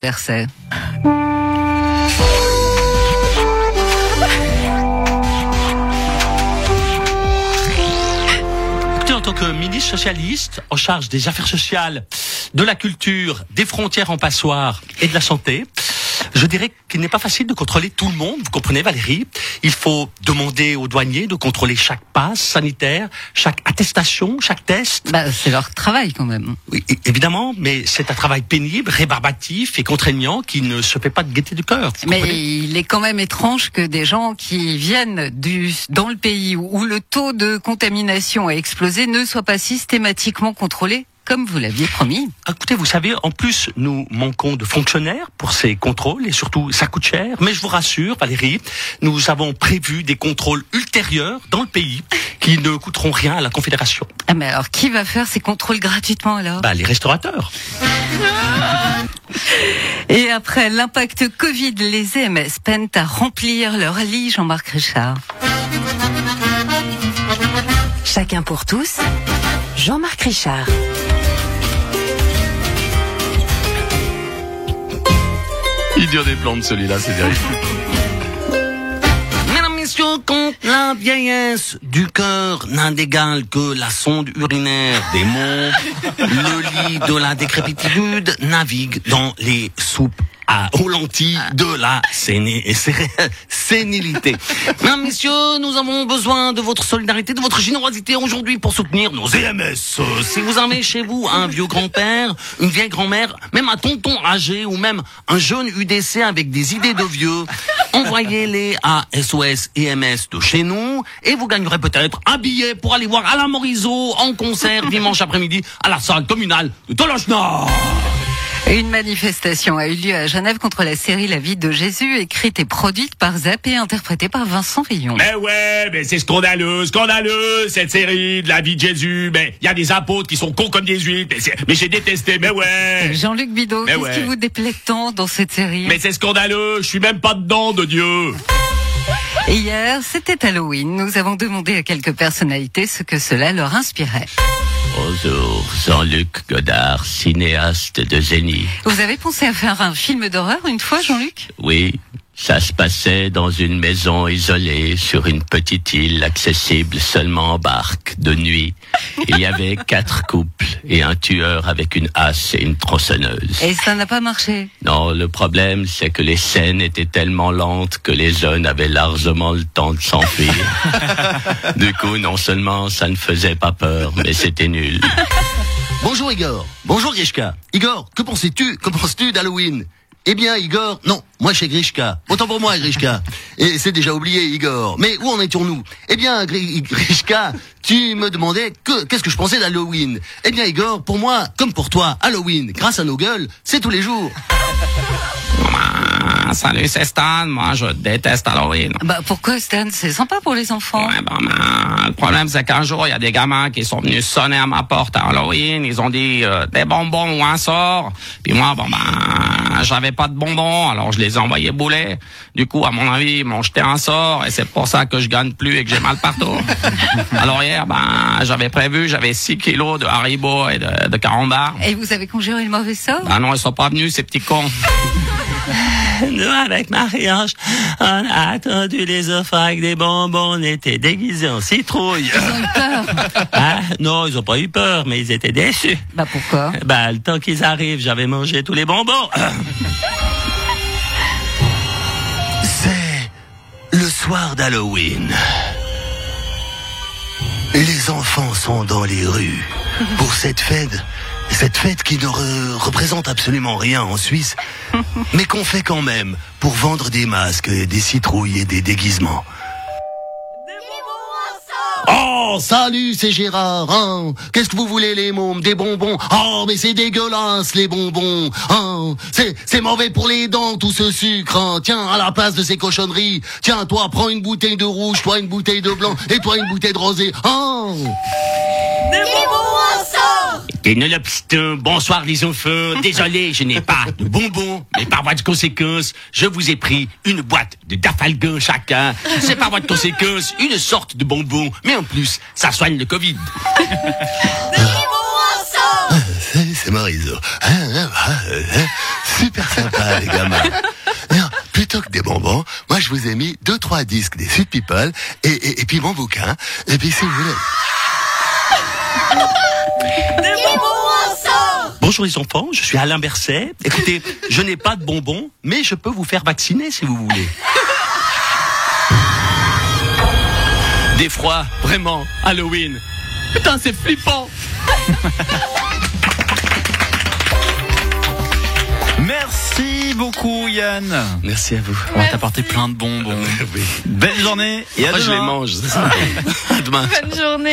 Verset. en tant que ministre socialiste en charge des affaires sociales, de la culture, des frontières en passoire et de la santé, je dirais qu'il n'est pas facile de contrôler tout le monde. Vous comprenez, Valérie Il faut demander aux douaniers de contrôler chaque passe sanitaire, chaque attestation, chaque test. Bah, c'est leur travail quand même. Oui, évidemment, mais c'est un travail pénible, rébarbatif et contraignant qui ne se fait pas de gaieté du cœur. Mais il est quand même étrange que des gens qui viennent du, dans le pays où le taux de contamination a explosé ne soient pas systématiquement contrôlés comme vous l'aviez promis. Écoutez, vous savez, en plus, nous manquons de fonctionnaires pour ces contrôles et surtout, ça coûte cher. Mais je vous rassure, Valérie, nous avons prévu des contrôles ultérieurs dans le pays qui ne coûteront rien à la Confédération. Ah mais alors, qui va faire ces contrôles gratuitement alors? Bah, les restaurateurs. Et après l'impact Covid, les EMS peinent à remplir leur lit, Jean-Marc Richard. Chacun pour tous, Jean-Marc Richard. Il dure des plantes celui-là, c'est terrible. Mesdames, messieurs, quand la vieillesse du cœur n'a que la sonde urinaire des monts, le lit de la décrépitude navigue dans les soupes à, aux lentilles de la sénilité. Mesdames, messieurs, nous avons besoin de votre solidarité, de votre générosité aujourd'hui pour soutenir nos EMS. Si vous avez chez vous un vieux grand-père, une vieille grand-mère, même un tonton âgé ou même un jeune UDC avec des idées de vieux, envoyez-les à SOS EMS de chez nous et vous gagnerez peut-être un billet pour aller voir Alain Morisot en concert dimanche après-midi à la salle communale de Tolochna. Une manifestation a eu lieu à Genève contre la série La vie de Jésus, écrite et produite par Zap et interprétée par Vincent Villon. Mais ouais, mais c'est scandaleux, scandaleux, cette série de La vie de Jésus. Mais il y a des apôtres qui sont cons comme des huîtres. Mais, mais j'ai détesté, mais ouais. Jean-Luc Bidot, qu'est-ce ouais. qui vous déplaît tant dans cette série? Mais c'est scandaleux, je suis même pas dedans, de Dieu. Hier, c'était Halloween. Nous avons demandé à quelques personnalités ce que cela leur inspirait. Bonjour, Jean-Luc Godard, cinéaste de génie. Vous avez pensé à faire un film d'horreur une fois, Jean-Luc? Oui, ça se passait dans une maison isolée sur une petite île accessible seulement en barque de nuit. Il y avait quatre couples et un tueur avec une hache et une tronçonneuse. Et ça n'a pas marché. Non, le problème, c'est que les scènes étaient tellement lentes que les jeunes avaient largement le temps de s'enfuir. du coup, non seulement ça ne faisait pas peur, mais c'était nul. Bonjour Igor. Bonjour Grishka. Igor, que pensais-tu, que penses-tu d'Halloween? Eh bien Igor, non, moi chez Grishka. Autant pour moi Grishka. Et c'est déjà oublié Igor. Mais où en étions-nous? Eh bien Gri- Grishka, tu me demandais que qu'est-ce que je pensais d'Halloween? Eh bien Igor, pour moi, comme pour toi, Halloween, grâce à nos gueules, c'est tous les jours. Salut, c'est Stan. Moi, je déteste Halloween. Bah pourquoi Stan? C'est sympa pour les enfants. Ouais, ben, ben, le problème, c'est qu'un jour, il y a des gamins qui sont venus sonner à ma porte à Halloween. Ils ont dit euh, des bonbons ou un sort. Puis moi, bon ben, j'avais pas de bonbons, alors je les ai envoyés bouler. Du coup, à mon avis, ils m'ont jeté un sort et c'est pour ça que je gagne plus et que j'ai mal partout. alors hier, ben, j'avais prévu, j'avais 6 kilos de Haribo et de, de carambar. Et vous avez conjuré le mauvais sort? Ben non, ils sont pas venus, ces petits cons. Nous, avec Marie-Ange, on a attendu les offres avec des bonbons, on était déguisés en citrouille. Ils ont eu peur. Ah, non, ils ont pas eu peur, mais ils étaient déçus. Bah pourquoi? Bah, le temps qu'ils arrivent, j'avais mangé tous les bonbons. C'est le soir d'Halloween. Les enfants sont dans les rues pour cette fête. Cette fête qui ne re- représente absolument rien en Suisse, mais qu'on fait quand même pour vendre des masques, des citrouilles et des déguisements. Oh, salut, c'est Gérard. Hein Qu'est-ce que vous voulez, les mômes? Des bonbons? Oh, mais c'est dégueulasse, les bonbons. Hein c'est, c'est mauvais pour les dents, tout ce sucre. Hein Tiens, à la place de ces cochonneries, tiens, toi, prends une bouteille de rouge, toi une bouteille de blanc, et toi une bouteille de rosé. Hein Pénélopston, bonsoir les enfants. Désolé, je n'ai pas de bonbons, mais par voie de conséquence, je vous ai pris une boîte de dafalgan chacun. C'est par voie de conséquence une sorte de bonbon, mais en plus, ça soigne le Covid. C'est, c'est Mariso. Hein, hein, hein, super sympa, les gamins. Non, plutôt que des bonbons, moi je vous ai mis deux trois disques des Sweet People et, et, et puis mon bouquin. Et puis si vous voulez. Bonjour les enfants, je suis Alain Berset. Écoutez, je n'ai pas de bonbons, mais je peux vous faire vacciner si vous voulez. Des froids, vraiment, Halloween. Putain, c'est flippant. Merci beaucoup Yann. Merci à vous. On va t'apporter plein de bonbons. Belle journée et à Moi, je les demain. mange. à demain. Bonne journée.